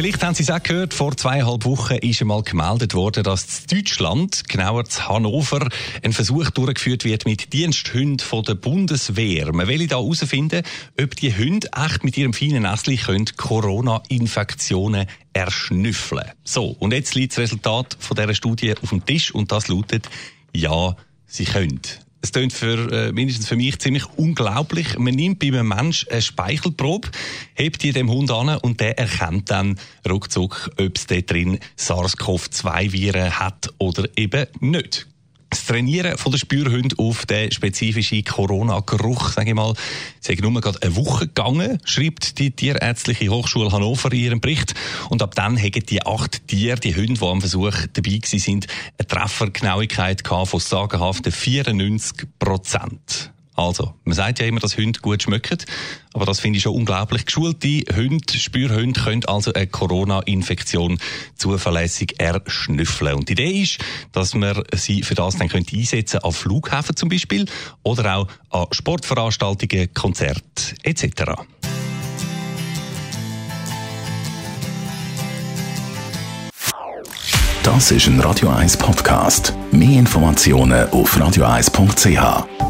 Vielleicht haben Sie es auch gehört, vor zweieinhalb Wochen ist einmal gemeldet worden, dass in Deutschland, genauer in Hannover, ein Versuch durchgeführt wird mit Diensthunden von der Bundeswehr. Man will da herausfinden, ob die Hunde echt mit ihrem feinen Näschen Corona-Infektionen erschnüffeln So, und jetzt liegt das Resultat von dieser Studie auf dem Tisch und das lautet, ja, sie können. Es klingt für, äh, mindestens für mich ziemlich unglaublich. Man nimmt bei einem Menschen eine Speichelprobe, hebt die dem Hund an und der erkennt dann ruckzuck, ob es dort drin SARS-CoV-2-Viren hat oder eben nicht. Das Trainieren von der Spürhunde auf den spezifischen Corona-Geruch, sage ich mal, sei nur gerade eine Woche gegangen, schreibt die Tierärztliche Hochschule Hannover in ihrem Bericht. Und ab dann haben die acht Tiere, die Hunde, die am Versuch dabei sind, eine Treffergenauigkeit von sagenhaften 94 Prozent. Also, man sagt ja immer, dass Hunde gut schmecken, aber das finde ich schon unglaublich. Geschulte Hunde, Spürhunde können also eine Corona-Infektion zuverlässig erschnüffeln. Und die Idee ist, dass man sie für das dann könnte einsetzen an Flughäfen zum Beispiel oder auch an Sportveranstaltungen, Konzerten etc. Das ist ein Radio 1 Podcast. Mehr Informationen auf radio1.ch.